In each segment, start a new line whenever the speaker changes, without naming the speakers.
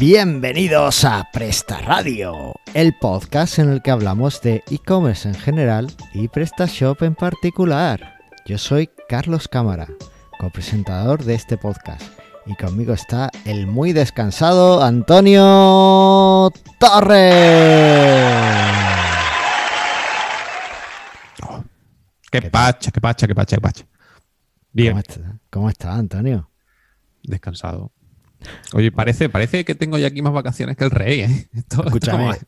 Bienvenidos a Presta Radio, el podcast en el que hablamos de e-commerce en general y PrestaShop en particular. Yo soy Carlos Cámara, copresentador de este podcast, y conmigo está el muy descansado Antonio Torres.
Qué pacha, qué pacha, qué pacha, qué pacha. Bien,
¿Cómo está, ¿Cómo está, Antonio?
descansado. Oye, parece, parece que tengo ya aquí más vacaciones que el rey, ¿eh? Esto-
Escúchame,
esto-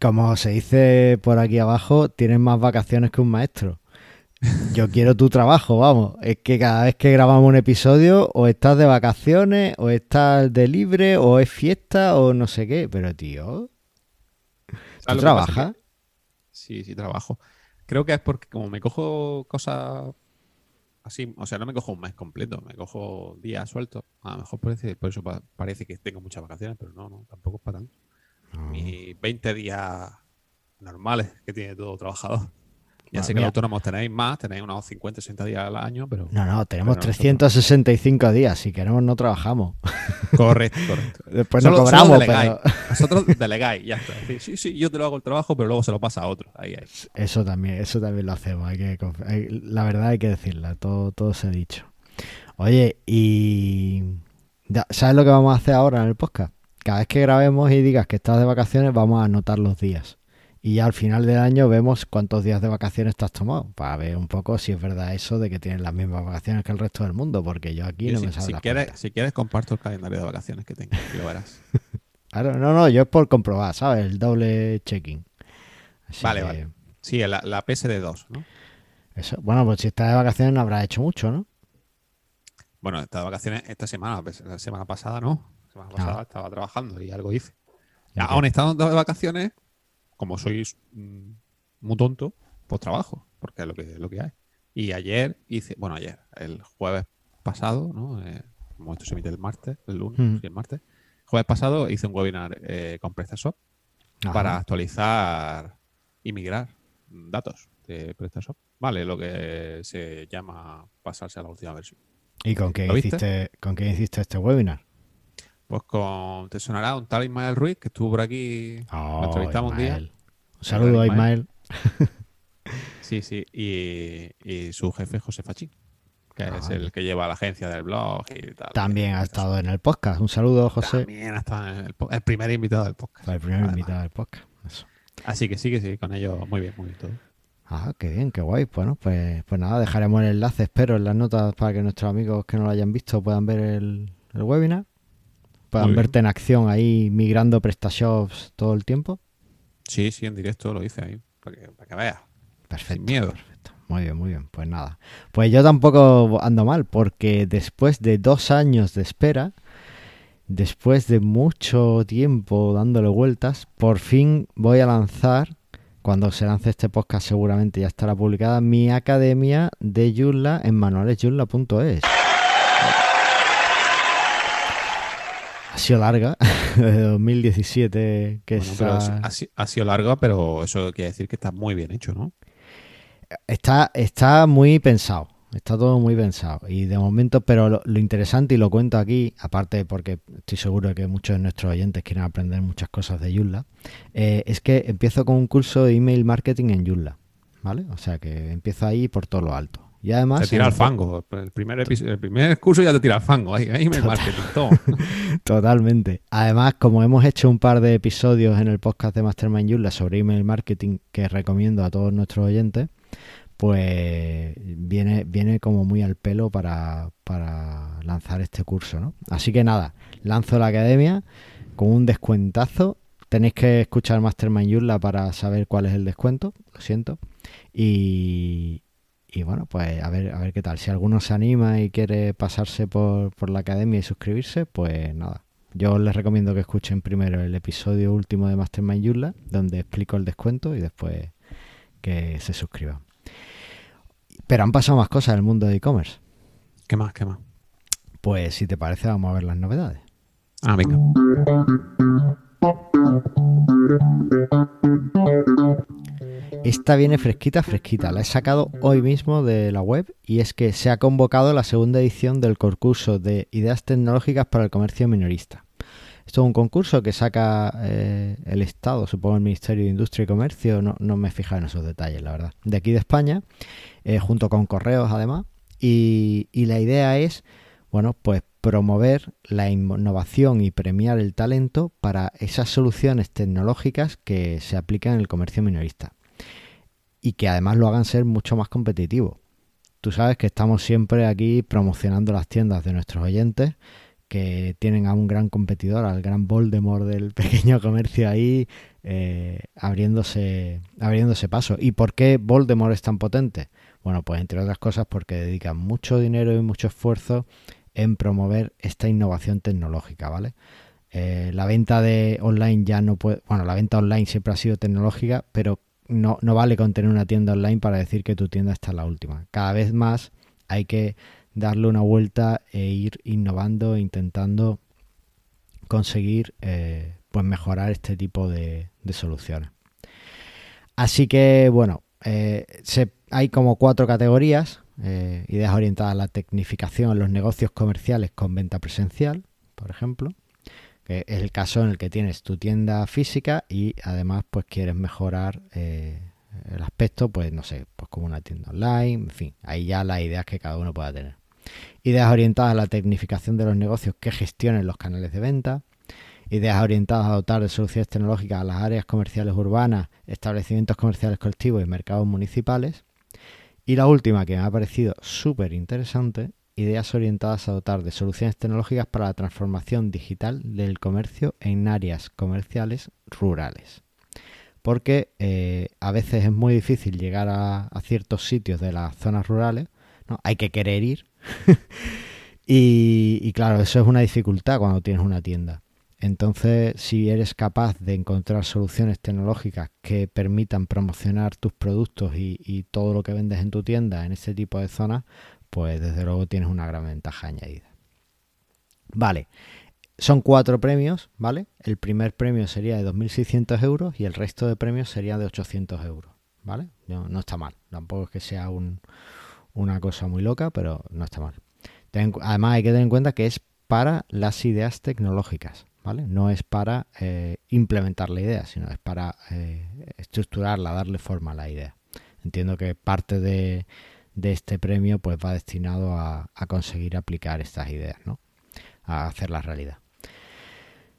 como se dice por aquí abajo, tienes más vacaciones que un maestro. Yo quiero tu trabajo, vamos. Es que cada vez que grabamos un episodio, o estás de vacaciones, o estás de libre, o es fiesta, o no sé qué. Pero, tío, ¿tú trabajas?
Sí, sí, trabajo. Creo que es porque como me cojo cosas así, o sea, no me cojo un mes completo, me cojo días sueltos. A lo mejor parece, por eso pa- parece que tengo muchas vacaciones, pero no, no, tampoco es para tanto. Mis 20 días normales que tiene todo trabajador. Ya
Bueno,
sé que
mira.
los autónomos tenéis más, tenéis unos 50, 60 días al año, pero...
No, no, tenemos
Pero nosotros-
365 días. Si queremos, no trabajamos.
Correcto, correcto.
Después no cobramos, pero
Vosotros delegáis, ya está. Sí, sí, yo te lo hago el trabajo, pero luego se lo pasa a otro. Ahí, ahí.
eso también, eso también lo hacemos. Hay que, hay- la verdad hay que decirla, todo, todo se ha dicho. Oye, y ¿sabes lo que vamos a hacer ahora en el podcast? Cada vez que grabemos y digas que estás de vacaciones, vamos a anotar los días. Y ya al final del año vemos cuántos días de vacaciones te has tomado, para ver un poco si es verdad eso de que tienes las mismas vacaciones que el resto del mundo, porque yo aquí
Yo
no
si,
me sale
si quieres, si quieres, comparto el calendario de vacaciones que tengo lo verás.
Claro, no, no, yo es por comprobar, ¿sabes? El doble checking.
Vale,
que
vale. Sí, la, la PSD2, ¿no?
Eso. Bueno, pues si estás de vacaciones no habrás hecho mucho, ¿no?
Bueno, he estado de vacaciones esta semana, pues, la semana pasada no. La semana pasada
Ah.
estaba trabajando y algo hice.
¿Y qué?
Aún estando de vacaciones, como sois mm, muy tonto, pues trabajo, porque es lo que, lo que hay. Y ayer hice, bueno, ayer, el jueves pasado, ¿no? Eh, como esto se emite el martes, el lunes,
Mm.
sí, el martes. Jueves pasado hice un webinar eh, con PrestaShop
Ajá.
para actualizar y migrar datos de PrestaShop. Vale, lo que se llama pasarse a la última versión.
¿Y con qué
¿Lo viste?
hiciste, con qué hiciste este webinar?
Pues con, te sonará un tal Ismael Ruiz que estuvo por aquí,
Oh,
entrevistamos un día.
Un saludo a
Ismael.
Ismael.
Sí, sí, y, y su jefe José Fachín, que
Ah,
es
vale.
el que lleva la agencia del blog y tal.
También ha estado en el podcast. Un saludo, José.
También ha estado en el, po- el primer invitado del podcast.
El primer
Además.
invitado del podcast. Eso.
Así que sí, que sí, con ellos muy bien, muy bien todo.
Ah, qué bien, qué guay. Bueno, pues, pues nada, dejaremos el enlace, espero, en las notas para que nuestros amigos que no lo hayan visto puedan ver el, el webinar. Puedan
Muy bien.
verte en acción ahí migrando PrestaShops todo el tiempo.
Sí, sí, en directo lo hice ahí, para que, para que veas.
Perfecto.
Sin miedo.
Perfecto. Muy bien, muy bien. Pues nada. Pues yo tampoco ando mal, porque después de dos años de espera, después de mucho tiempo dándole vueltas, por fin voy a lanzar, cuando se lance este podcast seguramente ya estará publicada, mi academia de Joomla en manualesjoomla.es. Ha sido larga, de 2017 que
Bueno, pero
está-
ha, ha sido largo, pero eso quiere decir que está muy bien hecho, ¿no?
Está, está muy pensado, está todo muy pensado. Y de momento, pero lo, lo interesante, y lo cuento aquí, aparte porque estoy seguro de que muchos de nuestros oyentes quieren aprender muchas cosas de Joomla, eh, es que empiezo con un curso de email marketing en Joomla, ¿vale? O sea que empiezo ahí por todo lo alto. Y además...
Te tira al fango. El primer, el primer curso ya te tira al fango. Ahí, ahí me marketing, todo.
Totalmente. Además, como hemos hecho un par de episodios en el podcast de Mastermind Joomla sobre email marketing que recomiendo a todos nuestros oyentes, pues viene, viene como muy al pelo para, para lanzar este curso, ¿no? Así que nada, lanzo la academia con un descuentazo. Tenéis que escuchar Mastermind Joomla para saber cuál es el descuento, lo siento. Y, y bueno, pues a ver, a ver qué tal. Si alguno se anima y quiere pasarse por, por la academia y suscribirse, pues nada. Yo les recomiendo que escuchen primero el episodio último de Mastermind Joomla, donde explico el descuento y después que se suscriban. Pero han pasado más cosas en el mundo de e-commerce.
¿Qué más? ¿Qué más?
Pues si te parece, vamos a ver las novedades.
Ah, venga.
Esta viene fresquita, fresquita. La he sacado hoy mismo de la web y es que se ha convocado la segunda edición del concurso de ideas tecnológicas para el comercio minorista. Esto es un concurso que saca eh, el Estado, supongo el Ministerio de Industria y Comercio, no, no me he fijado en esos detalles, la verdad, de aquí de España, eh, junto con correos además. Y, y la idea es, bueno, pues promover la innovación y premiar el talento para esas soluciones tecnológicas que se aplican en el comercio minorista y que además lo hagan ser mucho más competitivo. Tú sabes que estamos siempre aquí promocionando las tiendas de nuestros oyentes que tienen a un gran competidor, al gran Voldemort del pequeño comercio ahí, eh, abriéndose, abriéndose paso. ¿Y por qué Voldemort es tan potente? Bueno, pues entre otras cosas porque dedican mucho dinero y mucho esfuerzo en promover esta innovación tecnológica, ¿vale? Eh, la venta de online ya no puede, bueno, la venta online siempre ha sido tecnológica, pero no, no vale con tener una tienda online para decir que tu tienda está la última. Cada vez más hay que darle una vuelta e ir innovando, intentando conseguir eh, pues mejorar este tipo de, soluciones. Así que bueno, eh, hay como cuatro categorías, eh, ideas orientadas a la tecnificación los negocios comerciales con venta presencial, por ejemplo, que es el caso en el que tienes tu tienda física y además pues quieres mejorar el aspecto, pues no sé, pues como una tienda online, en fin, ahí ya las ideas que cada uno pueda tener. Ideas orientadas a la tecnificación de los negocios que gestionen los canales de venta. Ideas orientadas a dotar de soluciones tecnológicas a las áreas comerciales urbanas, establecimientos comerciales colectivos y mercados municipales. Y la última que me ha parecido súper interesante, ideas orientadas a dotar de soluciones tecnológicas para la transformación digital del comercio en áreas comerciales rurales. Porque eh, a veces es muy difícil llegar a, a, ciertos sitios de las zonas rurales, ¿no? hay que querer ir, y, claro, eso es una dificultad cuando tienes una tienda. Entonces, si eres capaz de encontrar soluciones tecnológicas que permitan promocionar tus productos y, todo lo que vendes en tu tienda en ese tipo de zonas, pues desde luego tienes una gran ventaja añadida. Vale, son cuatro premios, ¿vale? El primer premio sería de 2.600 euros y el resto de premios sería de 800 euros, ¿vale? No, está mal, tampoco es que sea un, una cosa muy loca, pero no está mal. además hay que tener en cuenta que es para las ideas tecnológicas, No es para eh, implementar la idea, sino es para eh, estructurarla, darle forma a la idea. Entiendo que parte de, este premio pues va destinado a, conseguir aplicar estas ideas, ¿no? A hacerlas realidad.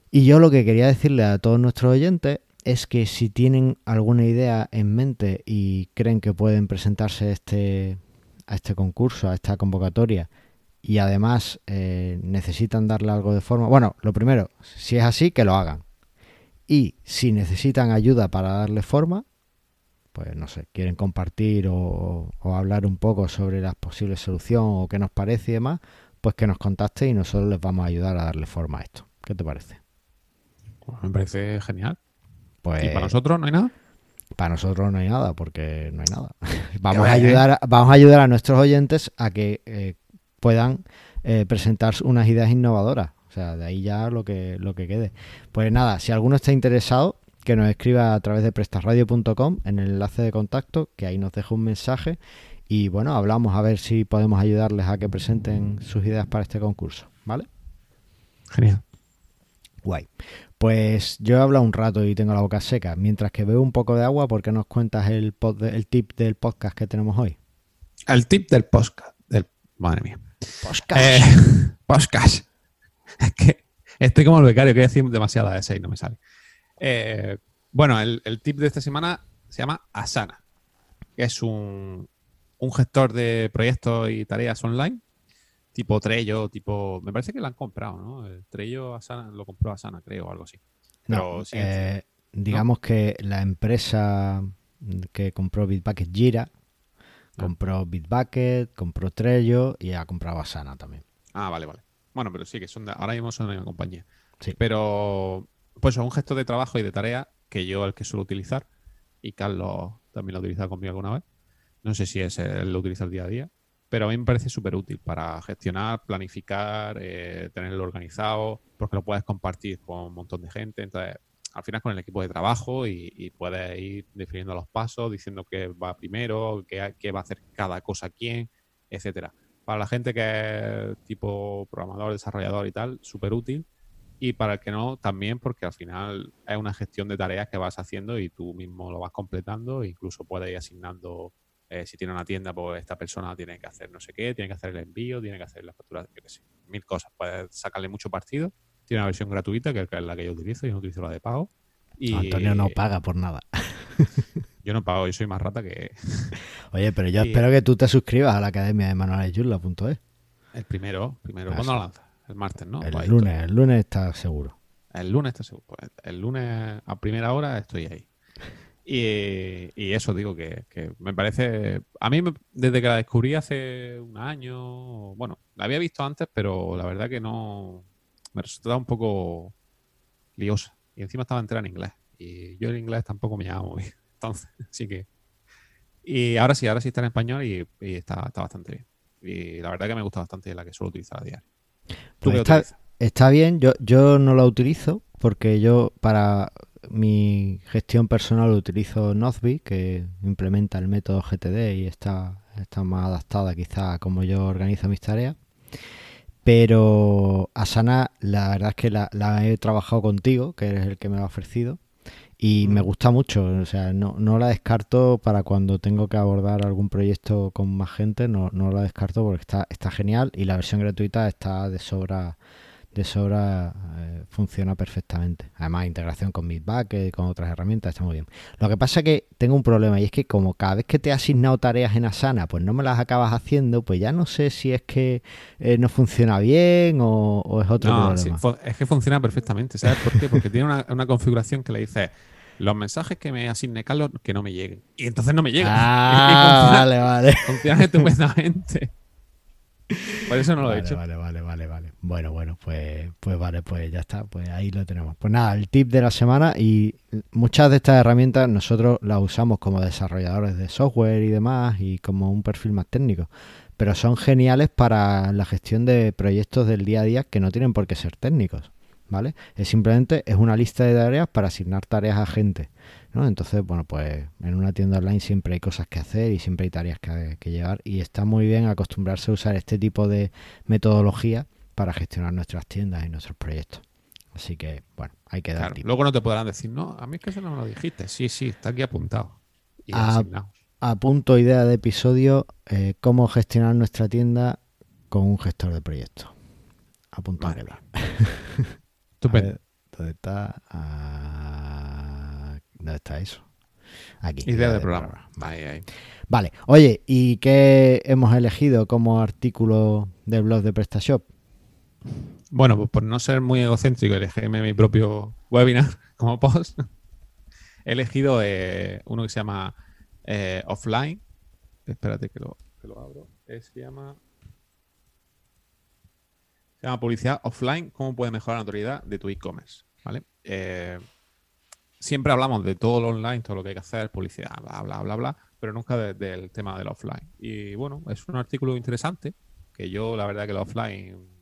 Y yo lo que quería decirle a todos nuestros oyentes es que si tienen alguna idea en mente y creen que pueden presentarse este, a este concurso, a esta convocatoria, y además eh, necesitan darle algo de forma, bueno, lo primero, si es así, que lo hagan. Y si necesitan ayuda para darle forma, pues no sé, quieren compartir o, hablar un poco sobre las posibles soluciones o qué nos parece y demás, pues que nos contacte y nosotros les vamos a ayudar a darle forma a esto. ¿Qué te parece?
Pues me parece genial. Pues, ¿Y para nosotros no hay nada?
Para nosotros no hay nada, porque no hay nada. vamos, a ayudar, vamos a ayudar a nuestros oyentes a que eh, puedan eh, presentar unas ideas innovadoras. O sea, de ahí ya lo que, lo que quede. Pues nada, si alguno está interesado, que nos escriba a través de prestarradio.com en el enlace de contacto, que ahí nos deja un mensaje. Y bueno, hablamos a ver si podemos ayudarles a que presenten sus ideas para este concurso. ¿Vale?
Genial.
Guay. Pues yo he hablado un rato y tengo la boca seca. Mientras que veo un poco de agua, ¿por qué nos cuentas el, el tip del podcast que tenemos hoy?
El tip del podcast. Del... Madre mía.
Podcast.
Eh, podcast. Es que estoy como el becario, que decir demasiada ese y no me sale. Eh, bueno, el, tip de esta semana se llama Asana, que es un, un gestor de proyectos y tareas online tipo Trello, tipo. Me parece que lo han comprado, ¿no? El Trello Asana, lo compró Asana, creo, o algo así.
no, eh, digamos que la empresa que compró Bitbucket Gira, ah. Compró Bitbucket, compró Trello y ha comprado Asana también.
Ah, vale, vale. Bueno, pero sí, que son ahora mismo son una compañía. Sí. Pero, pues es un gesto de trabajo y de tarea que yo el que suelo utilizar y Carlos también lo ha utilizado conmigo alguna vez. No sé si es él lo utiliza el día a día pero a mí me parece súper útil para gestionar, planificar, eh, tenerlo organizado, porque lo puedes compartir con un montón de gente. Entonces, al final con el equipo de trabajo y, puedes ir definiendo los pasos, diciendo qué va primero, qué, va a hacer cada cosa quién, etcétera. Para la gente que es tipo programador, desarrollador y tal, súper útil. y para el que no, también porque al final es una gestión de tareas que vas haciendo y tú mismo lo vas completando, incluso puedes ir asignando, eh, si tiene una tienda, pues esta persona tiene que hacer no sé qué, tiene que hacer el envío, tiene que hacer la factura, yo qué mil cosas. Puedes sacarle mucho partido. Tiene una versión gratuita, que es la que yo utilizo, yo no utilizo la de pago. Y
Antonio no paga por nada.
yo no pago, yo soy más rata que...
Oye, pero yo espero que tú te suscribas a la academia de manualesyurla.es.
El primero, primero. ¿Cuándo lo lanzas? El martes, ¿no?
El lunes, el lunes está seguro.
El lunes está seguro. Pues, el lunes a primera hora estoy ahí. Y, eso digo que, me parece. A mí, desde que la descubrí hace un año, bueno, la había visto antes, pero la verdad que no. Me resultaba un poco liosa. Y encima estaba entera en inglés. Y yo en inglés tampoco me llamo muy bien. Entonces, así que. Y ahora sí, ahora sí está en español y, está, está, bastante bien. Y la verdad que me gusta bastante la que suelo utilizar a diario.
Pues está, bien, yo, yo no la utilizo porque yo para mi gestión personal utilizo Nozbe, que implementa el método GTD y está, está más adaptada quizá a cómo yo organizo mis tareas. Pero Asana, la verdad es que la, la, he trabajado contigo, que eres el que me lo ha ofrecido, y me gusta mucho. O sea, no, no la descarto para cuando tengo que abordar algún proyecto con más gente, no, no la descarto porque está, está genial y la versión gratuita está de sobra de sobra eh, funciona perfectamente. Además, integración con y con otras herramientas, está muy bien. Lo que pasa es que tengo un problema y es que como cada vez que te he asignado tareas en Asana, pues no me las acabas haciendo, pues ya no sé si es que eh, no funciona bien o, es otro problema.
es que funciona perfectamente. ¿Sabes por qué? Porque tiene una, una configuración que le dice los mensajes que me asigne Carlos que no me lleguen. Y entonces no me llegan.
Ah, vale, vale.
Funciona estupendamente. Por eso no lo
he
hecho.
Vale, vale. Bueno, bueno, pues, pues vale, pues ya está. Pues ahí lo tenemos. Pues nada, el tip de la semana y muchas de estas herramientas nosotros las usamos como desarrolladores de software y demás y como un perfil más técnico. Pero son geniales para la gestión de proyectos del día a día que no tienen por qué ser técnicos. ¿Vale? Es simplemente es una lista de tareas para asignar tareas a gente. Entonces, bueno, pues en una tienda online siempre hay cosas que hacer y siempre hay tareas que, llevar y está muy bien acostumbrarse a usar este tipo de metodología para gestionar nuestras tiendas y nuestros proyectos. Así que, bueno, hay que dar
Luego no te podrán decir, no, a mí es que eso no me lo dijiste. Sí, sí, está aquí apuntado. Y
a, punto idea de episodio, eh, cómo gestionar nuestra tienda con un gestor de proyectos. Apuntado.
Estupendo.
¿Dónde está? ¿Dónde está eso? Aquí.
Idea, de, programa.
Vale. Oye, ¿y qué hemos elegido como artículo del blog de PrestaShop?
Bueno, pues por no ser muy egocéntrico, elegirme mi propio webinar como post. He elegido eh, uno que se llama eh, Offline. Espérate que lo, abro. se llama. Se llama Publicidad Offline. ¿Cómo puede mejorar la autoridad de tu e-commerce? ¿Vale? Eh, siempre hablamos de todo lo online, todo lo que hay que hacer, publicidad, bla, bla, bla, bla, pero nunca del tema del offline. Y bueno, es un artículo interesante, que yo la verdad que el offline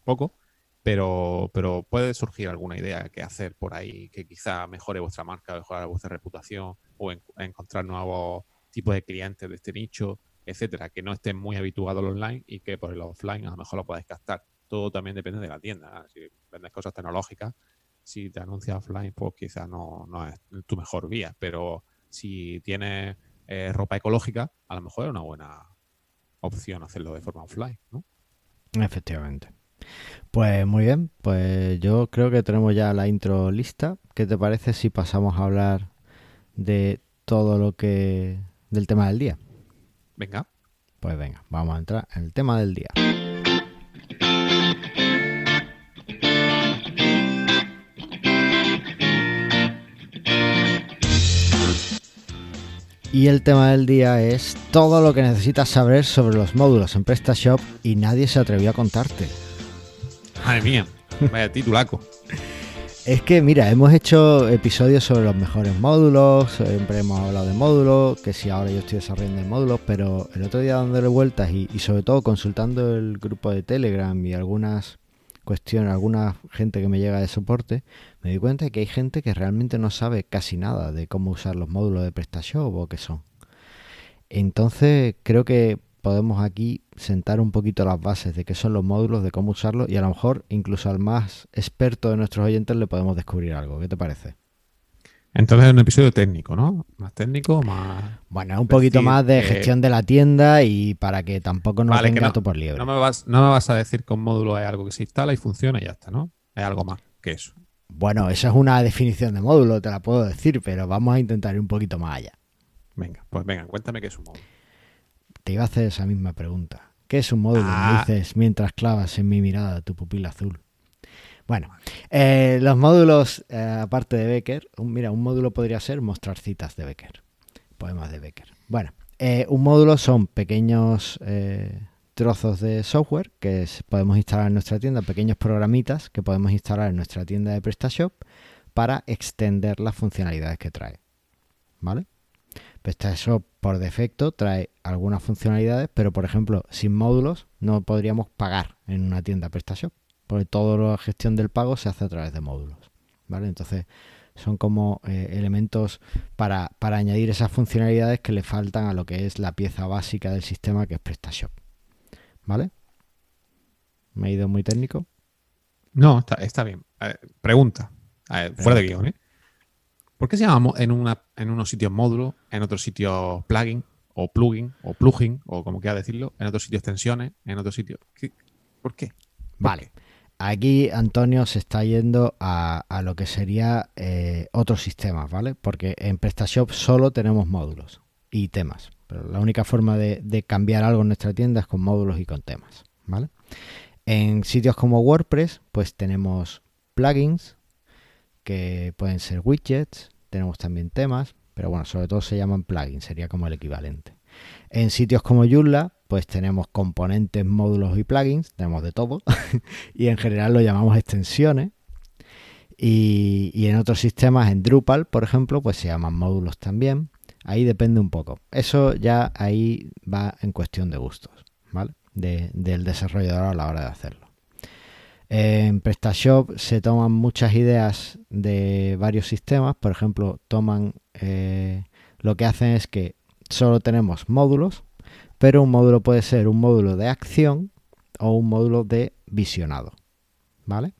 poco, pero, pero puede surgir alguna idea que hacer por ahí que quizá mejore vuestra marca, mejore vuestra reputación o encontrar nuevos tipos de clientes de este nicho, etcétera, que no estén muy habituados al online y que por el offline a lo mejor lo podáis captar. Todo también depende de la tienda. Si vendes cosas tecnológicas, si te anuncia offline, pues quizás no, es tu mejor vía, pero si tienes eh, ropa ecológica, a lo mejor es una buena opción hacerlo de forma offline, ¿no?
Efectivamente. Pues muy bien, pues yo creo que tenemos ya la intro lista. ¿Qué te parece si pasamos a hablar de todo lo que... del tema del día?
Venga.
Pues venga, vamos a entrar en el tema del día. Y el tema del día es todo lo que necesitas saber sobre los módulos en PrestaShop y nadie se atrevió a contarte.
Madre mía, vaya titulaco.
Es que, mira, hemos hecho episodios sobre los mejores módulos, siempre hemos hablado de módulos, que si ahora yo estoy desarrollando módulos, pero el otro día dándole vueltas y, y sobre todo consultando el grupo de Telegram y algunas cuestión, alguna gente que me llega de soporte, me di cuenta de que hay gente que realmente no sabe casi nada de cómo usar los módulos de PrestaShop o qué son. Entonces creo que podemos aquí sentar un poquito las bases de qué son los módulos, de cómo usarlos y a lo mejor incluso al más experto de nuestros oyentes le podemos descubrir algo. ¿Qué te parece?
Entonces es un episodio técnico, ¿no? Más técnico, más...
Bueno, un poquito más de gestión de la tienda y para que tampoco nos vale, gato por liebre.
No me, vas, no me vas a decir que un módulo es algo que se instala y funciona y ya está, ¿no? Es algo más que eso.
Bueno, esa es una definición de módulo, te la puedo decir, pero vamos a intentar ir un poquito más allá.
Venga, pues venga, cuéntame qué es un módulo.
Te iba a hacer esa misma pregunta. ¿Qué es un módulo? Me ah. dices mientras clavas en mi mirada tu pupila azul. Bueno, eh, los módulos, eh, aparte de Becker, mira, un módulo podría ser mostrar citas de Becker, poemas de Becker. Bueno, eh, un módulo son pequeños trozos de software que podemos instalar en nuestra tienda, pequeños programitas que podemos instalar en nuestra tienda de PrestaShop para extender las funcionalidades que trae. ¿Vale? PrestaShop por defecto trae algunas funcionalidades, pero por ejemplo, sin módulos no podríamos pagar en una tienda PrestaShop, porque toda la gestión del pago se hace a través de módulos. ¿Vale? Entonces, son como eh, elementos para, para añadir esas funcionalidades que le faltan a lo que es la pieza básica del sistema que es PrestaShop. ¿Vale? ¿Me he ido muy técnico?
No, está, bien. pregunta. fuera de guion, ¿eh? ¿Por qué se llama en, unos sitios módulo, en otros sitios plugin, o plugin, o plugin, o como quiera decirlo, en otros sitios extensiones, en otros sitios. ¿Por qué?
vale. Aquí Antonio se está yendo a, lo que sería eh, otros sistemas, ¿vale? Porque en PrestaShop solo tenemos módulos y temas. Pero la única forma de, cambiar algo en nuestra tienda es con módulos y con temas, ¿vale? En sitios como WordPress, pues tenemos plugins, que pueden ser widgets, tenemos también temas, pero bueno, sobre todo se llaman plugins, sería como el equivalente. En sitios como Joomla, pues tenemos componentes, módulos y plugins, tenemos de todo, y en general lo llamamos extensiones. Y, en otros sistemas, en Drupal, por ejemplo, pues se llaman módulos también. Ahí depende un poco. Eso ya ahí va en cuestión de gustos, ¿vale? del desarrollador a la hora de hacerlo. En PrestaShop se toman muchas ideas de varios sistemas. Por ejemplo, toman eh, lo que hacen es que solo tenemos módulos, pero un módulo puede ser un módulo de acción o un módulo de visionado, ¿vale?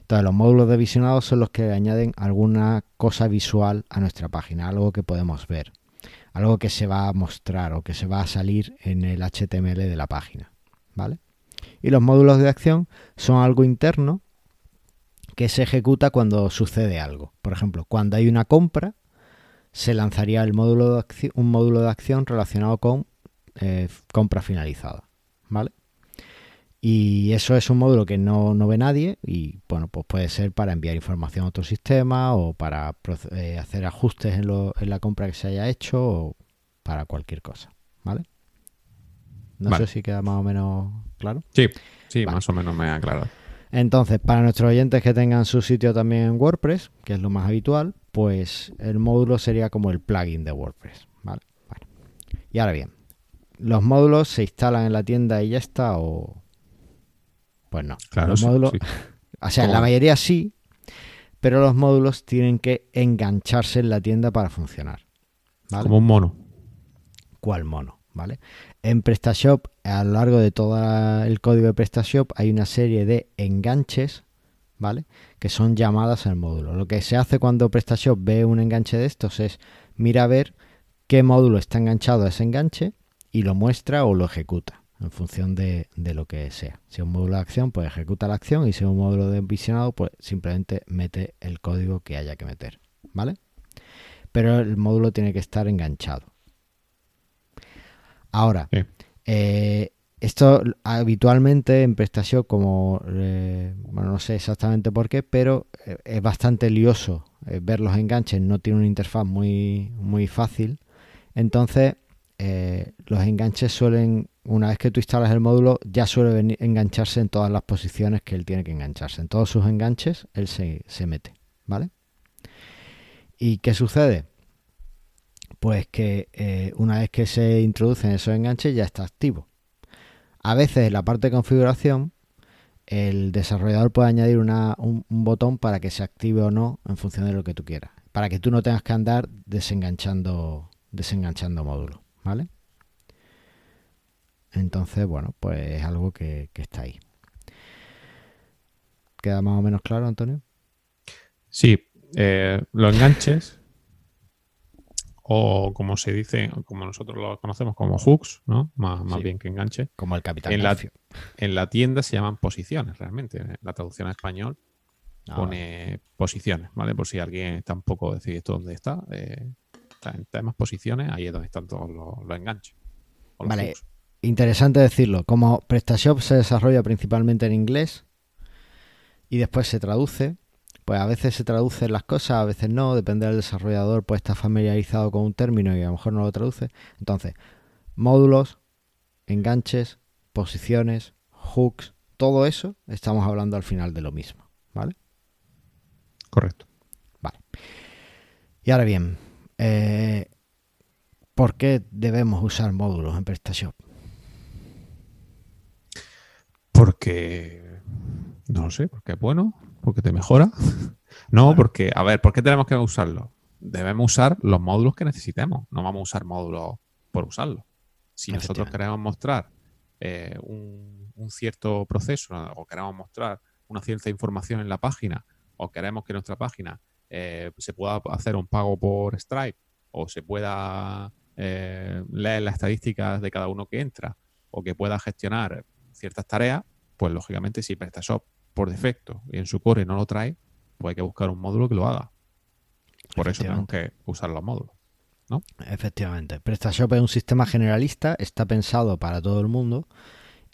Entonces los módulos de visionado son los que añaden alguna cosa visual a nuestra página, algo que podemos ver, algo que se va a mostrar o que se va a salir en el HTML de la página, ¿vale? Y los módulos de acción son algo interno que se ejecuta cuando sucede algo. Por ejemplo, cuando hay una compra, se lanzaría un módulo de acción relacionado con eh, compra finalizada, ¿vale? Y eso es un módulo que no, ve nadie y bueno, pues puede ser para enviar información a otro sistema o para eh, hacer ajustes en, en, la compra que se haya hecho o para cualquier cosa, ¿vale? No sé si queda más o menos claro.
Sí, sí, más o menos me ha aclarado.
Entonces, para nuestros oyentes que tengan su sitio también en WordPress, que es lo más habitual, pues el módulo sería como el plugin de WordPress, ¿vale? Y ahora bien, ¿los módulos se instalan en la tienda y ya está o pues no. los módulos, o sea, la mayoría sí, pero los módulos tienen que engancharse en la tienda para funcionar.
Como un mono.
¿Cuál mono? ¿Vale? En PrestaShop, a lo largo de todo el código de PrestaShop, hay una serie de enganches, ¿vale? Que son llamadas al módulo. Lo que se hace cuando PrestaShop ve un enganche de estos es mira a ver qué módulo está enganchado a ese enganche y lo muestra o lo ejecuta en función de, lo que sea. Si es un módulo de acción, pues ejecuta la acción y si es un módulo de visionado, pues simplemente mete el código que haya que meter, ¿vale? Pero el módulo tiene que estar enganchado. Ahora, eh, esto habitualmente en PrestaShop, como, eh, bueno, no sé exactamente por qué, pero eh, es bastante lioso ver los enganches, no tiene una interfaz muy, muy fácil. Entonces, los enganches suelen una vez que tú instalas el módulo, ya suele engancharse en todas las posiciones que él tiene que engancharse. En todos sus enganches, él se, mete, ¿vale? ¿Y qué sucede? Pues que eh, una vez que se introducen esos enganches, ya está activo. A veces en la parte de configuración, el desarrollador puede añadir un, un botón para que se active o no en función de lo que tú quieras. Para que tú no tengas que andar desenganchando, desenganchando módulos, ¿vale? Entonces, bueno, pues es algo que, que está ahí. ¿Queda más o menos claro, Antonio?
Sí, eh, los enganches, o como se dice, como nosotros lo conocemos como hooks, ¿no? Más, más
Sí.
bien que enganche.
Como el Capitán
En la, en la tienda se llaman posiciones, realmente. La traducción a español
Ah,
pone posiciones, ¿vale? Por si alguien tampoco decide esto dónde está. eh, en temas posiciones, ahí es donde están todos los, los enganches. los
Vale.
hooks.
Interesante decirlo. Como PrestaShop se desarrolla principalmente en inglés y después se traduce, pues a veces se traducen las cosas, a veces no, depende del desarrollador, pues está familiarizado con un término y a lo mejor no lo traduce. Entonces, módulos, enganches, posiciones, hooks, todo eso estamos hablando al final de lo mismo, ¿vale?
Correcto.
Y ahora bien, eh, ¿por qué debemos usar módulos en PrestaShop?
Porque, no lo sé, porque es bueno, porque te mejora. No, porque, a ver, ¿por qué tenemos que usarlo? Debemos usar los módulos que necesitemos. No vamos a usar módulos por usarlos. Si nosotros queremos mostrar eh, un, un cierto proceso o queremos mostrar una cierta información en la página o queremos que nuestra página eh, se pueda hacer un pago por Stripe o se pueda eh, leer las estadísticas de cada uno que entra o que pueda gestionar ciertas tareas, pues lógicamente si PrestaShop por defecto y en su core no lo trae, pues hay que buscar un módulo que lo haga. Por eso tenemos que usar los módulos.
Efectivamente. PrestaShop es un sistema generalista, está pensado para todo el mundo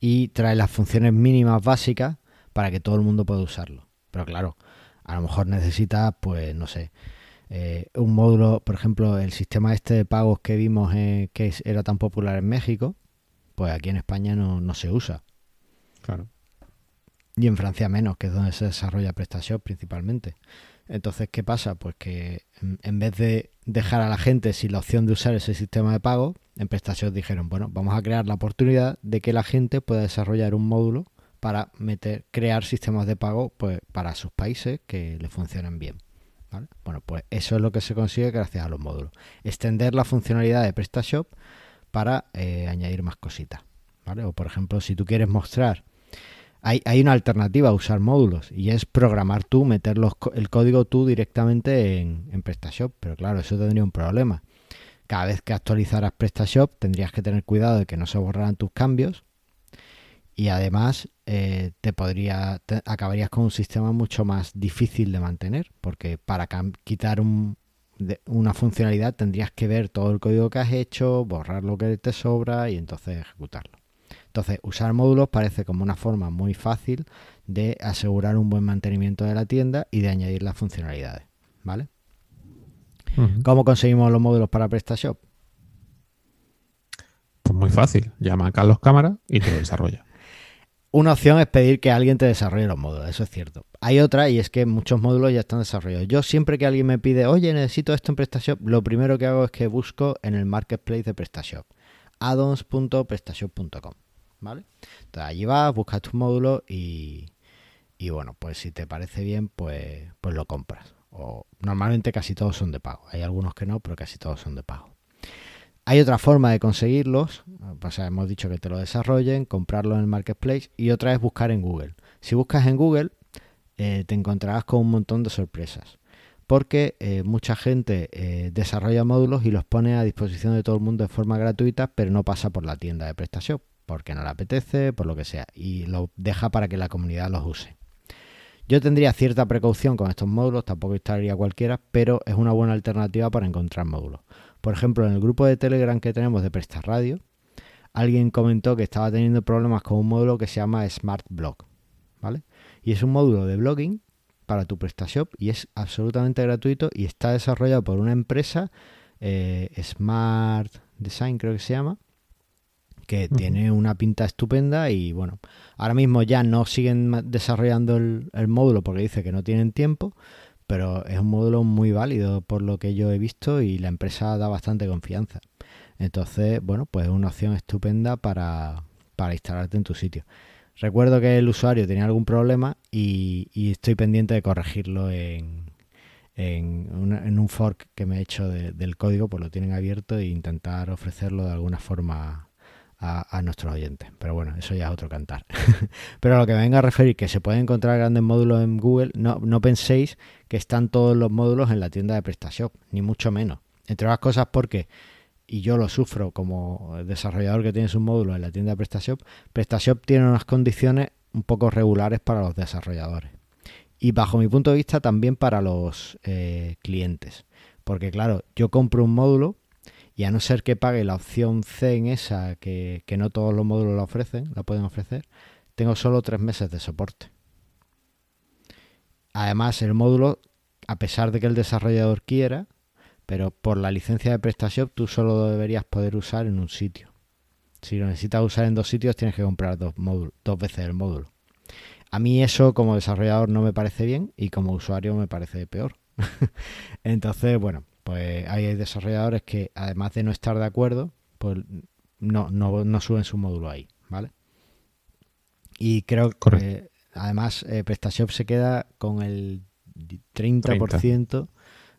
y trae las funciones mínimas básicas para que todo el mundo pueda usarlo. Pero claro, a lo mejor necesita, pues, no sé, eh, un módulo, por ejemplo, el sistema este de pagos que vimos eh, que era tan popular en México, pues aquí en España no, no se usa.
Claro.
Y en Francia menos, que es donde se desarrolla PrestaShop principalmente. Entonces, ¿qué pasa? Pues que en- en vez de dejar a la gente sin la opción de usar ese sistema de pago, en PrestaShop dijeron, bueno, vamos a crear la oportunidad de que la gente pueda desarrollar un módulo para meter, crear sistemas de pago pues, para sus países que le funcionen bien. Bueno, pues eso es lo que se consigue gracias a los módulos. Extender la funcionalidad de PrestaShop para eh, añadir más cositas. ¿vale? O por ejemplo, si tú quieres mostrar hay, hay una alternativa a usar módulos y es programar tú, meter los el código tú directamente en, PrestaShop. Pero claro, eso tendría un problema. Cada vez que actualizaras PrestaShop tendrías que tener cuidado de que no se borraran tus cambios y además eh, te podría acabarías con un sistema mucho más difícil de mantener porque para quitar un, de- una funcionalidad tendrías que ver todo el código que has hecho, borrar lo que te sobra y entonces ejecutarlo. Entonces, usar módulos parece como una forma muy fácil de asegurar un buen mantenimiento de la tienda y de añadir las funcionalidades. ¿Vale? ¿Cómo conseguimos los módulos para PrestaShop?
Pues muy fácil. Llama a Carlos Cámara y te lo desarrolla.
Una opción es pedir que alguien te desarrolle los módulos, eso es cierto. Hay otra y es que muchos módulos ya están desarrollados. Yo siempre que alguien me pide, oye, necesito esto en PrestaShop, lo primero que hago es que busco en el marketplace de PrestaShop, addons.prestashop.com, ¿vale? Entonces allí vas, buscas tus módulos y, y bueno, pues si te parece bien, pues, pues lo compras. O normalmente casi todos son de pago. Hay algunos que no, pero casi todos son de pago. Hay otra forma de conseguirlos, o hemos dicho que te lo desarrollen, comprarlo en el marketplace y otra es buscar en Google. Si buscas en Google, eh, te encontrarás con un montón de sorpresas, porque eh, mucha gente eh, desarrolla módulos y los pone a disposición de todo el mundo de forma gratuita, pero no pasa por la tienda de PrestaShop, porque no le apetece, por lo que sea, y lo deja para que la comunidad los use. Yo tendría cierta precaución con estos módulos, tampoco instalaría cualquiera, pero es una buena alternativa para encontrar módulos. Por ejemplo, en el grupo de Telegram que tenemos de Presta Radio, alguien comentó que estaba teniendo problemas con un módulo que se llama Smart Blog, ¿vale? Y es un módulo de blogging para tu PrestaShop y es absolutamente gratuito y está desarrollado por una empresa, eh, Smart Design creo que se llama, que tiene una pinta estupenda y bueno, ahora mismo ya no siguen desarrollando el, el módulo porque dice que no tienen tiempo, pero es un módulo muy válido por lo que yo he visto y la empresa da bastante confianza. Entonces, bueno, pues es una opción estupenda para, para instalarte en tu sitio. Recuerdo que el usuario tenía algún problema y, y estoy pendiente de corregirlo en, en, una- en un fork que me he hecho de- del código, pues lo tienen abierto e intentar ofrecerlo de alguna forma a, nuestros oyentes. Pero bueno, eso ya es otro cantar. Pero a lo que me venga a referir, que se pueden encontrar grandes módulos en Google, no, no penséis que están todos los módulos en la tienda de PrestaShop, ni mucho menos. Entre otras cosas porque, y yo lo sufro como desarrollador que tiene su módulo en la tienda de PrestaShop, PrestaShop tiene unas condiciones un poco regulares para los desarrolladores. Y bajo mi punto de vista también para los eh, clientes. Porque claro, yo compro un módulo y a no ser que pague la opción C en esa, que, no todos los módulos la ofrecen, la pueden ofrecer, tengo solo tres meses de soporte. Además, el módulo, a pesar de que el desarrollador quiera, pero por la licencia de PrestaShop tú solo lo deberías poder usar en un sitio. Si lo necesitas usar en dos sitios, tienes que comprar dos, módulos, dos veces el módulo. A mí eso como desarrollador no me parece bien y como usuario me parece peor. Entonces, bueno, pues hay desarrolladores que además de no estar de acuerdo, pues no, no, suben su módulo ahí, ¿vale? Y creo que además eh, PrestaShop se queda con el 30%,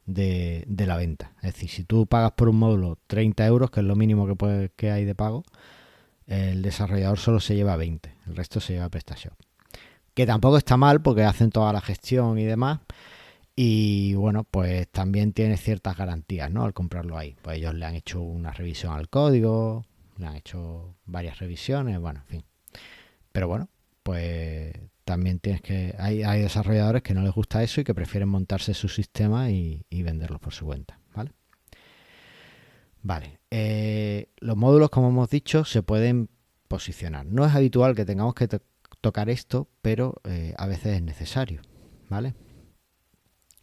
De, de, la venta. Es decir, si tú pagas por un módulo 30 euros, que es lo mínimo que, puede, que hay de pago, el desarrollador solo se lleva 20, el resto se lleva PrestaShop. Que tampoco está mal porque hacen toda la gestión y demás, y bueno, pues también tiene ciertas garantías, ¿no? Al comprarlo ahí. Pues ellos le han hecho una revisión al código, le han hecho varias revisiones, bueno, en fin. Pero bueno, pues también tienes que. Hay, hay desarrolladores que no les gusta eso y que prefieren montarse su sistema y, venderlos por su cuenta, ¿vale? Vale. Eh, los módulos, como hemos dicho, se pueden posicionar. No es habitual que tengamos que tocar esto, pero eh, a veces es necesario, ¿vale?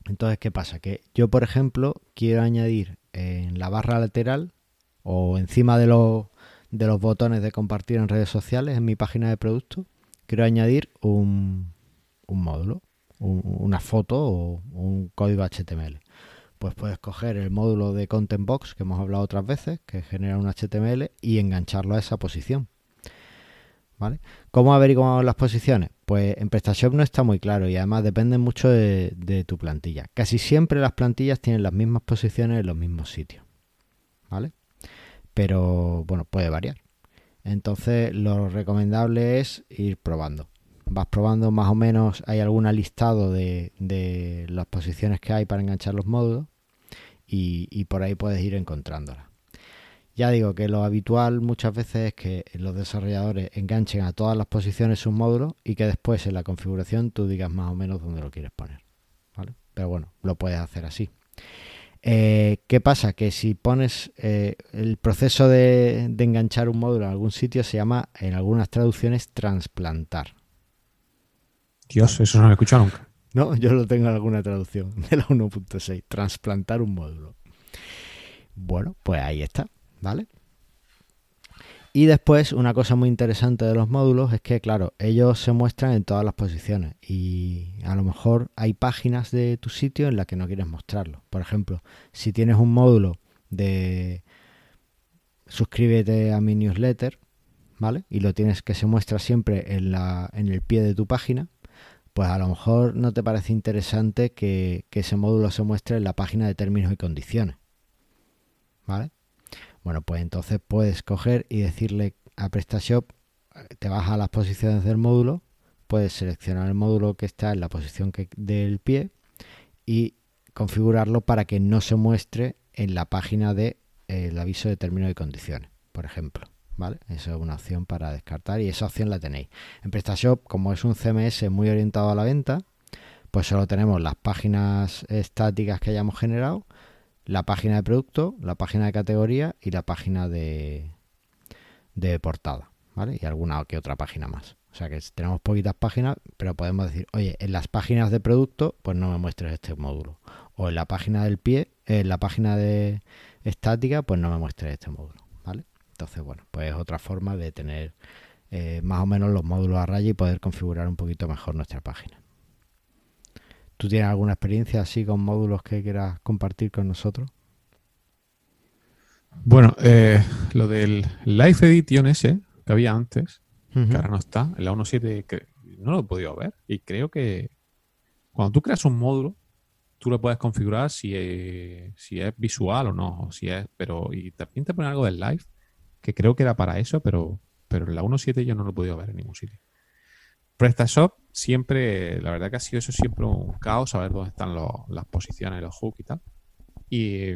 Entonces, ¿qué pasa? Que yo, por ejemplo, quiero añadir en la barra lateral o encima de los, botones de compartir en redes sociales en mi página de producto, quiero añadir un, un módulo, una foto o un código HTML. Pues puedes coger el módulo de Content Box que hemos hablado otras veces, que genera un HTML, y engancharlo a esa posición. ¿Vale? ¿Cómo averiguamos las posiciones? Pues en PrestaShop no está muy claro y además depende mucho de, tu plantilla. Casi siempre las plantillas tienen las mismas posiciones en los mismos sitios. ¿Vale? Pero bueno, puede variar. Entonces lo recomendable es ir probando. Vas probando más o menos, hay algún listado de, las posiciones que hay para enganchar los módulos y por ahí puedes ir encontrándolas. Ya digo que lo habitual muchas veces es que los desarrolladores enganchen a todas las posiciones sus módulos y que después en la configuración tú digas más o menos dónde lo quieres poner. ¿vale? Pero bueno, lo puedes hacer así. Eh, ¿Qué pasa? Que si pones eh, el proceso de, enganchar un módulo en algún sitio se llama en algunas traducciones transplantar.
Dios, eso no lo he escuchado nunca.
No, yo lo tengo en alguna traducción de la 1.6, transplantar un módulo. Bueno, pues ahí está. ¿Vale? Y después, una cosa muy interesante de los módulos es que, claro, ellos se muestran en todas las posiciones y a lo mejor hay páginas de tu sitio en las que no quieres mostrarlo. Por ejemplo, si tienes un módulo de suscríbete a mi newsletter, ¿vale? Y lo tienes que se muestra siempre en, la, en el pie de tu página, pues a lo mejor no te parece interesante que, que ese módulo se muestre en la página de términos y condiciones, ¿vale? Bueno, pues entonces puedes coger y decirle a PrestaShop, te vas a las posiciones del módulo, puedes seleccionar el módulo que está en la posición del pie y configurarlo para que no se muestre en la página del de, el aviso de términos y condiciones, por ejemplo. ¿Vale? Esa es una opción para descartar y esa opción la tenéis. En PrestaShop, como es un CMS muy orientado a la venta, pues solo tenemos las páginas estáticas que hayamos generado la página de producto, la página de categoría y la página de, de portada, ¿vale? Y alguna que otra página más. O sea que tenemos poquitas páginas, pero podemos decir, oye, en las páginas de producto, pues no me muestres este módulo. O en la página del pie, en la página de estática, pues no me muestres este módulo, ¿vale? Entonces, bueno, pues es otra forma de tener eh, más o menos los módulos a raya y poder configurar un poquito mejor nuestra página. ¿Tú tienes alguna experiencia así con módulos que quieras compartir con nosotros?
Bueno, eh, lo del Live Edition ese que había antes, que ahora no está, en la 1.7 no lo he podido ver y creo que cuando tú creas un módulo, tú lo puedes configurar si es, si es visual o no, si es, pero y también te pone algo del live, que creo que era para eso, pero, pero en la 1.7 yo no lo he podido ver en ningún sitio. PrestaShop siempre, la verdad que ha sido eso siempre un caos, saber dónde están las posiciones, los hooks y tal. Y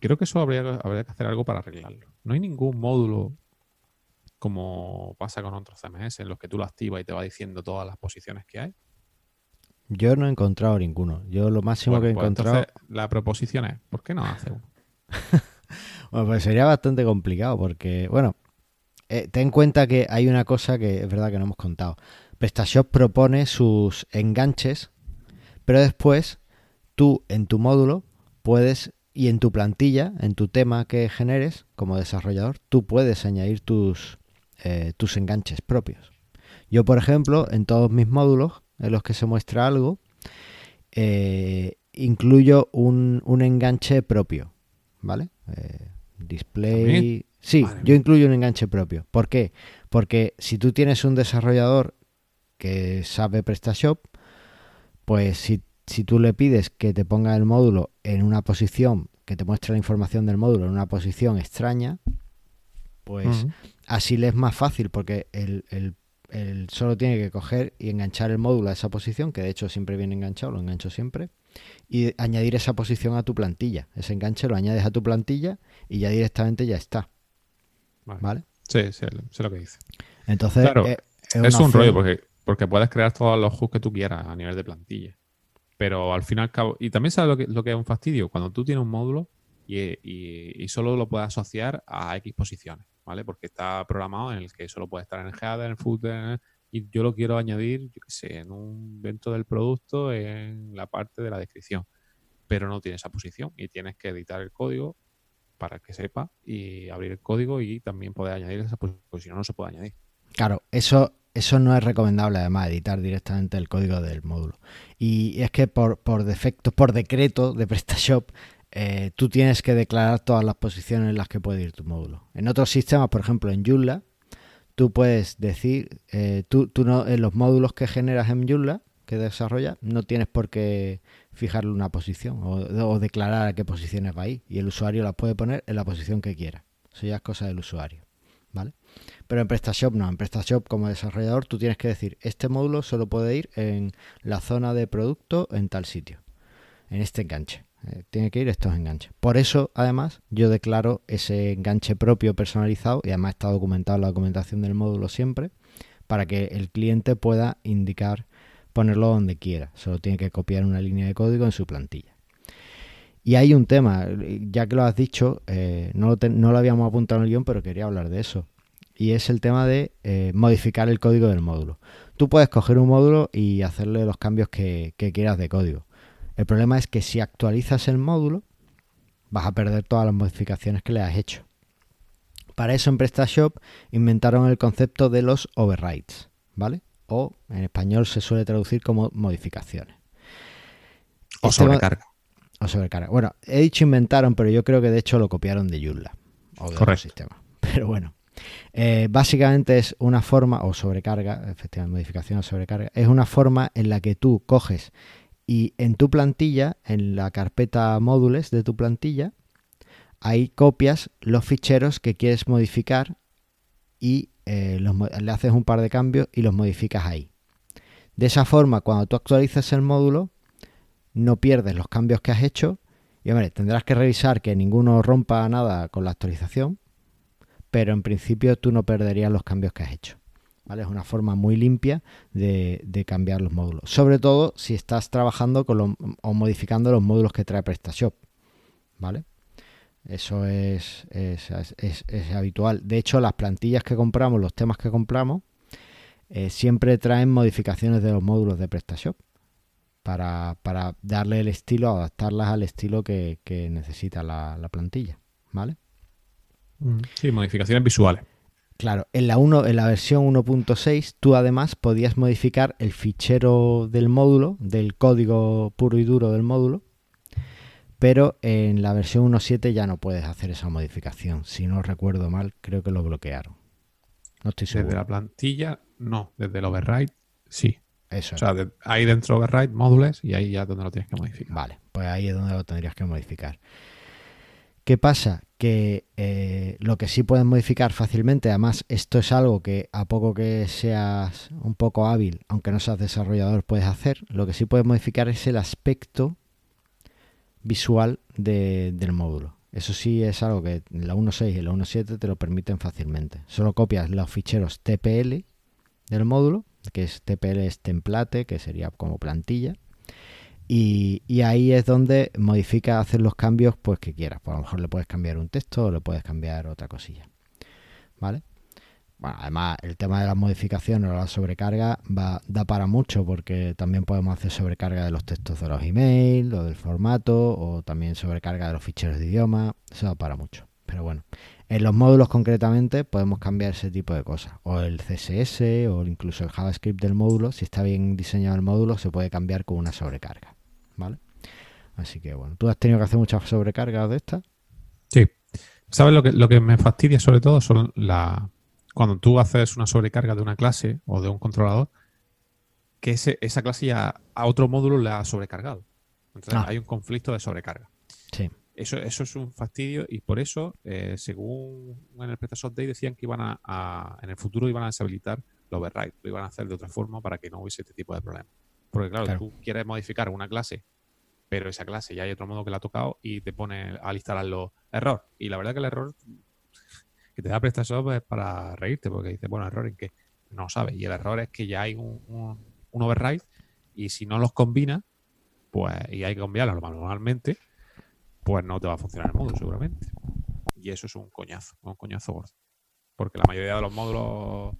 creo que eso habría, habría que hacer algo para arreglarlo. No hay ningún módulo como pasa con otros CMS en los que tú lo activas y te va diciendo todas las posiciones que hay.
Yo no he encontrado ninguno. Yo lo máximo que he pues encontrado.
la proposición es: ¿por qué no hace uno?
bueno, pues sería bastante complicado porque, bueno, eh, ten en cuenta que hay una cosa que es verdad que no hemos contado. PrestaShop propone sus enganches, pero después tú en tu módulo puedes y en tu plantilla, en tu tema que generes como desarrollador, tú puedes añadir tus, eh, tus enganches propios. Yo, por ejemplo, en todos mis módulos en los que se muestra algo, eh, incluyo un, enganche propio, ¿vale? Eh, display. Sí, yo incluyo un enganche propio. ¿Por qué? Porque si tú tienes un desarrollador que sabe PrestaShop, pues si, si tú le pides que te ponga el módulo en una posición, que te muestre la información del módulo en una posición extraña, pues así le es más fácil porque el, el él solo tiene que coger y enganchar el módulo a esa posición, que de hecho siempre viene enganchado, lo engancho siempre, y añadir esa posición a tu plantilla. Ese enganche lo añades a tu plantilla y ya directamente ya está.
Vale. Sí, sé lo que dice.
Entonces,
eh, es, un rollo porque, porque puedes crear todos los hooks que tú quieras a nivel de plantilla. Pero al fin y al cabo, y también sabes lo que, lo que es un fastidio, cuando tú tienes un módulo y, y solo lo puedes asociar a X posiciones. ¿vale? Porque está programado en el que solo puede estar en el header, en el footer, y yo lo quiero añadir, yo qué sé, en un dentro del producto, en la parte de la descripción. Pero no tiene esa posición y tienes que editar el código para que sepa y abrir el código y también poder añadir esa posición, porque si no, no se puede añadir.
Claro, eso, eso no es recomendable además editar directamente el código del módulo. Y es que por, por defecto, por decreto de PrestaShop, eh, tú tienes que declarar todas las posiciones en las que puede ir tu módulo. En otros sistemas, por ejemplo en Joomla, tú puedes decir, eh, tú, no, en los módulos que generas en Joomla, que desarrollas, no tienes por qué fijarle una posición o, declarar a qué posiciones va a ir. Y el usuario las puede poner en la posición que quiera. Eso ya es cosa del usuario. ¿Vale? Pero en PrestaShop no. En PrestaShop como desarrollador tú tienes que decir, este módulo solo puede ir en la zona de producto en tal sitio, en este enganche. Eh, tiene que ir estos enganches. Por eso, además, yo declaro ese enganche propio personalizado y además está documentado en la documentación del módulo siempre para que el cliente pueda indicar ponerlo donde quiera. Solo tiene que copiar una línea de código en su plantilla. Y hay un tema, ya que lo has dicho, eh, no, lo habíamos apuntado en el guion, pero quería hablar de eso. Y es el tema de eh, modificar el código del módulo. Tú puedes coger un módulo y hacerle los cambios que quieras de código. El problema es que si actualizas el módulo, vas a perder todas las modificaciones que le has hecho. Para eso en PrestaShop inventaron el concepto de los overrides, ¿vale? O en español se suele traducir como modificaciones.
O este sobrecarga.
O sobrecarga. Bueno, he dicho inventaron, pero yo creo que de hecho lo copiaron de Joomla o de otro sistema. Pero bueno, eh, básicamente es una forma, o sobrecarga, efectivamente, modificación o sobrecarga, es una forma en la que tú coges y en tu plantilla, en la carpeta módulos de tu plantilla, ahí copias los ficheros que quieres modificar y eh, le haces un par de cambios y los modificas ahí. De esa forma, cuando tú actualizas el módulo, no pierdes los cambios que has hecho y hombre, tendrás que revisar que ninguno rompa nada con la actualización, pero en principio tú no perderías los cambios que has hecho. Es una forma muy limpia de, cambiar los módulos. Sobre todo si estás trabajando con o modificando los módulos que trae PrestaShop. ¿Vale? Eso es, es, habitual. De hecho, las plantillas que compramos, los temas que compramos, eh, siempre traen modificaciones de los módulos de PrestaShop para, darle el estilo, adaptarlas al estilo que, necesita la, la, plantilla. ¿Vale?
Sí, modificaciones visuales.
Claro, en la, 1, en la versión 1.6 tú además podías modificar el fichero del módulo, del código puro y duro del módulo, pero en la versión 1.7 ya no puedes hacer esa modificación. Si no recuerdo mal, creo que lo bloquearon. No estoy seguro.
Desde la plantilla, no. Desde el override, sí.
Eso.
O sea, ahí dentro override, módulos, y ahí ya es donde lo tienes que modificar.
Vale, pues ahí es donde lo tendrías que modificar. ¿Qué pasa? Que eh, lo que sí puedes modificar fácilmente, además esto es algo que a poco que seas un poco hábil, aunque no seas desarrollador, puedes hacer, lo que sí puedes modificar es el aspecto visual de- del módulo. Eso sí es algo que la 1.6 y la 1.7 te lo permiten fácilmente. Solo copias los ficheros TPL del módulo, que es TPL es template, que sería como plantilla, y, ahí es donde modifica, hacer los cambios pues que quieras. Pues a lo mejor le puedes cambiar un texto o le puedes cambiar otra cosilla. ¿Vale? Bueno, además el tema de las modificaciones o la sobrecarga va, da para mucho porque también podemos hacer sobrecarga de los textos de los emails o del formato o también sobrecarga de los ficheros de idioma. Eso da para mucho. Pero bueno, en los módulos concretamente podemos cambiar ese tipo de cosas. O el CSS o incluso el JavaScript del módulo. Si está bien diseñado el módulo se puede cambiar con una sobrecarga. ¿Vale? Así que bueno, ¿tú has tenido que hacer muchas sobrecargas de estas?
Sí. ¿Sabes lo que, lo que me fastidia sobre todo? Son la. Cuando tú haces una sobrecarga de una clase o de un controlador, que ese- esa clase ya a otro módulo le ha sobrecargado. Entonces
Ah.
hay un conflicto de sobrecarga.
Sí.
Eso, eso es un fastidio y por eso, eh, según en el PrestaShop Day, decían que iban a, a- en el futuro iban a deshabilitar el override, lo iban a hacer de otra forma para que no hubiese este tipo de problemas. Porque claro,
Claro.
tú quieres modificar una clase, pero esa clase ya hay otro modo que la ha tocado y te pone al instalarlo error. Y la verdad que el error que te da PrestaShop es para reírte, porque dices, bueno, error en que no sabes. Y el error es que ya hay un, un, override y si no los combina, pues, y hay que cambiarlo manualmente, pues no te va a funcionar el módulo seguramente. Y eso es un coñazo, un coñazo gordo. Porque la mayoría de los módulos,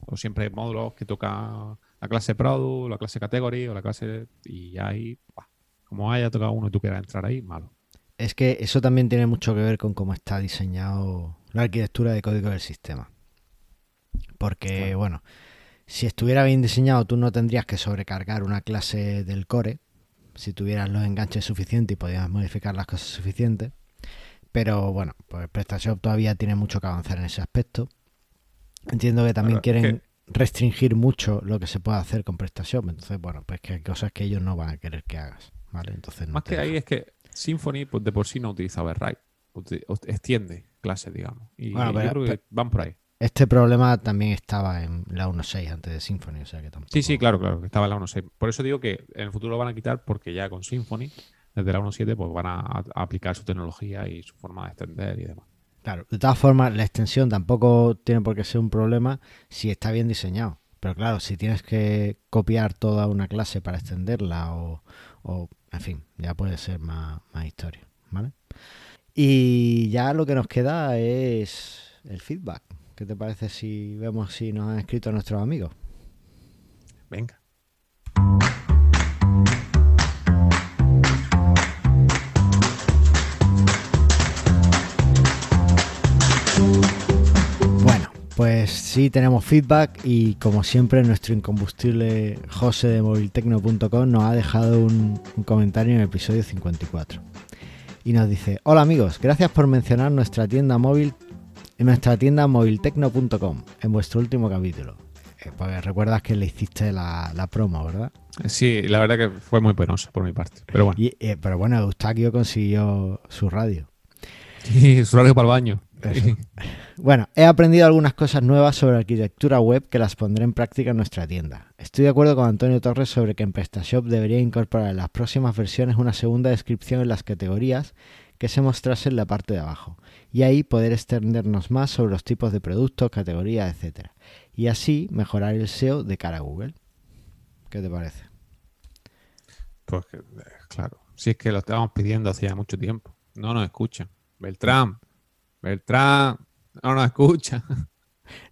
o siempre hay módulos que tocan la clase product, la clase category o la clase. Y ahí, bah, como haya tocado uno y tú quieras entrar ahí, malo.
Es que eso también tiene mucho que ver con cómo está diseñado la arquitectura de código del sistema. Porque,
Claro.
bueno, si estuviera bien diseñado, tú no tendrías que sobrecargar una clase del core si tuvieras los enganches suficientes y podías modificar las cosas suficientes. Pero bueno, pues PrestaShop todavía tiene mucho que avanzar en ese aspecto. Entiendo que también quieren restringir mucho lo que se puede hacer con PrestaShop. Entonces, bueno, pues que hay cosas que ellos no van a querer que hagas. ¿Vale? Entonces no
Más que ahí es que Symfony pues, de por sí no utiliza override. Uti- ut- Extiende clases, digamos. Y
Bueno,
yo
pero-
creo que van por ahí.
Este problema también estaba en la 1.6 antes de Symfony, o sea que tampoco.
Sí, sí, claro, claro, que estaba en la 1.6. Por eso digo que en el futuro lo van a quitar porque ya con Symfony, desde la 1.7, pues van a, a aplicar su tecnología y su forma de extender y demás.
Claro, de todas formas, la extensión tampoco tiene por qué ser un problema si está bien diseñado. Pero claro, si tienes que copiar toda una clase para extenderla o, o, en fin, ya puede ser más, más historia, ¿vale? Y ya lo que nos queda es el feedback. ¿Qué te parece si vemos si nos han escrito nuestros amigos?
Venga.
Pues sí tenemos feedback y como siempre nuestro incombustible José de moviltecno.com nos ha dejado un, un comentario en el episodio 54. Y nos dice, hola amigos, gracias por mencionar nuestra tienda móvil en nuestra tienda moviltecno.com en vuestro último capítulo. Eh, pues recuerdas que le hiciste la, la promo, ¿verdad?
Sí, la verdad que fue muy penosa por mi parte. Pero bueno,
Y, eh, pero bueno, Eustaquio consiguió su radio.
y su horario para el baño.
Eso. Bueno, he aprendido algunas cosas nuevas sobre arquitectura web que las pondré en práctica en nuestra tienda. Estoy de acuerdo con Antonio Torres sobre que en PrestaShop debería incorporar en las próximas versiones una segunda descripción en las categorías que se mostrase en la parte de abajo y ahí poder extendernos más sobre los tipos de productos, categorías, etcétera. Y así mejorar el SEO de cara a Google. ¿Qué te parece?
Pues que, eh, claro, si es que lo estábamos pidiendo hacía mucho tiempo. No nos escuchan. Beltrán, Beltrán, no nos escucha.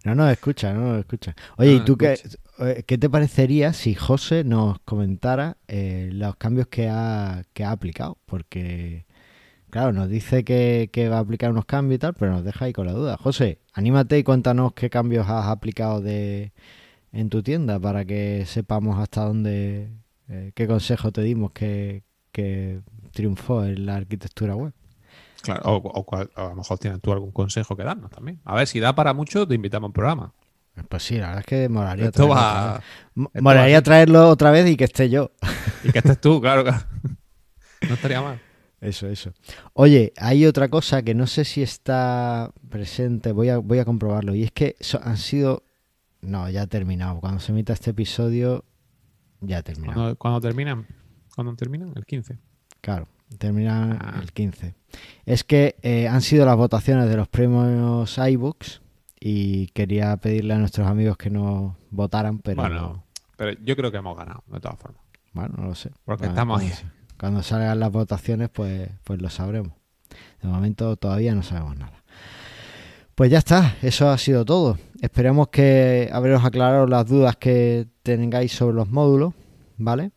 No nos escucha, no nos escucha. Oye,
No
¿y tú qué, eh, qué te parecería si José nos comentara eh, los cambios que ha, que ha aplicado? Porque, claro, nos dice que, que va a aplicar unos cambios y tal, pero nos deja ahí con la duda. José, anímate y cuéntanos qué cambios has aplicado de, en tu tienda para que sepamos hasta dónde, eh, qué consejo te dimos que, que triunfó en la arquitectura web.
Claro, o, o cual- o a lo mejor tienes tú algún consejo que darnos también. A ver, si da para mucho, te invitamos a un programa.
Pues sí, la verdad es que molaría
Esto
traerlo
va. esto
Molaría
va
traerlo otra vez y que esté yo.
Y que estés tú, claro, claro. No estaría mal.
Eso, eso. Oye, hay otra cosa que no sé si está presente, voy a, voy a comprobarlo, y es que so- han sido... No, ya ha terminado. Cuando se emita este episodio, ya ha terminado.
Cuando, cuando terminan, cuando terminan, el 15.
Claro, termina
Ah.
el 15. Es que eh, han sido las votaciones de los premios iBooks y quería pedirle a nuestros amigos que nos votaran, pero
Bueno, pero yo creo que hemos ganado, de todas formas.
bueno, no lo sé.
Porque
Bueno,
estamos
cuando,
ahí.
cuando salgan las votaciones, pues, pues lo sabremos. De momento todavía no sabemos nada. Pues ya está, eso ha sido todo. Esperemos que haberos aclarado las dudas que tengáis sobre los módulos, ¿vale?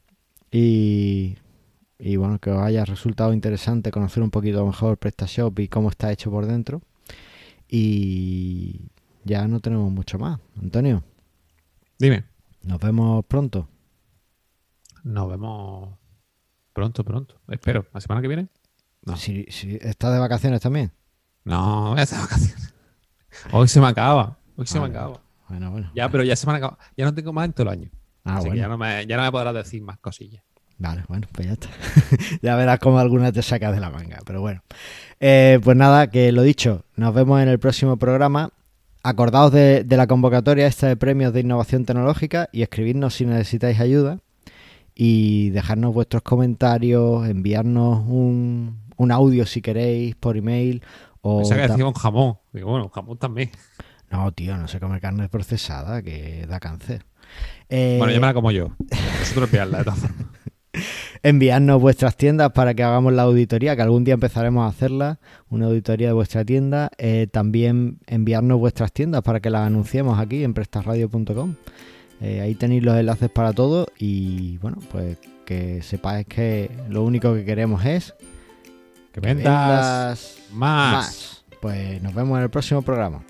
Y, y bueno, que os haya resultado interesante conocer un poquito mejor PrestaShop y cómo está hecho por dentro. Y ya no tenemos mucho más. Antonio,
Dime.
nos vemos pronto.
Nos vemos pronto, pronto. Espero. ¿La semana que viene? No.
Si, si estás de vacaciones también.
No, voy a hacer vacaciones. Hoy se me acaba. Hoy se me
Vale.
acaba.
Bueno, bueno.
Ya, pero ya se me han acabado. Ya no tengo más en todo el año.
Ah,
Así que ya no, me, ya no me podrás decir más cosillas.
Vale, bueno, pues ya está. ya verás cómo alguna te sacas de la manga. Pero bueno. Eh, pues nada, que lo dicho, nos vemos en el próximo programa. Acordaos de, de la convocatoria esta de premios de innovación tecnológica y escribirnos si necesitáis ayuda. Y dejarnos vuestros comentarios, enviarnos un, un audio si queréis por email. O
Pensaba que decíamos jamón. Digo, bueno, jamón también.
No, tío, no se come carne procesada, que da cáncer. Eh,
Bueno, ya me la como yo. Pilladla, de todas formas.
Enviarnos vuestras tiendas para que hagamos la auditoría, que algún día empezaremos a hacerla, una auditoría de vuestra tienda. Eh, también enviarnos vuestras tiendas para que las anunciemos aquí en prestarradio.com. Eh, ahí tenéis los enlaces para todo y bueno, pues que sepáis que lo único que queremos es
Que
vendas
más.
más. Pues nos vemos en el próximo programa.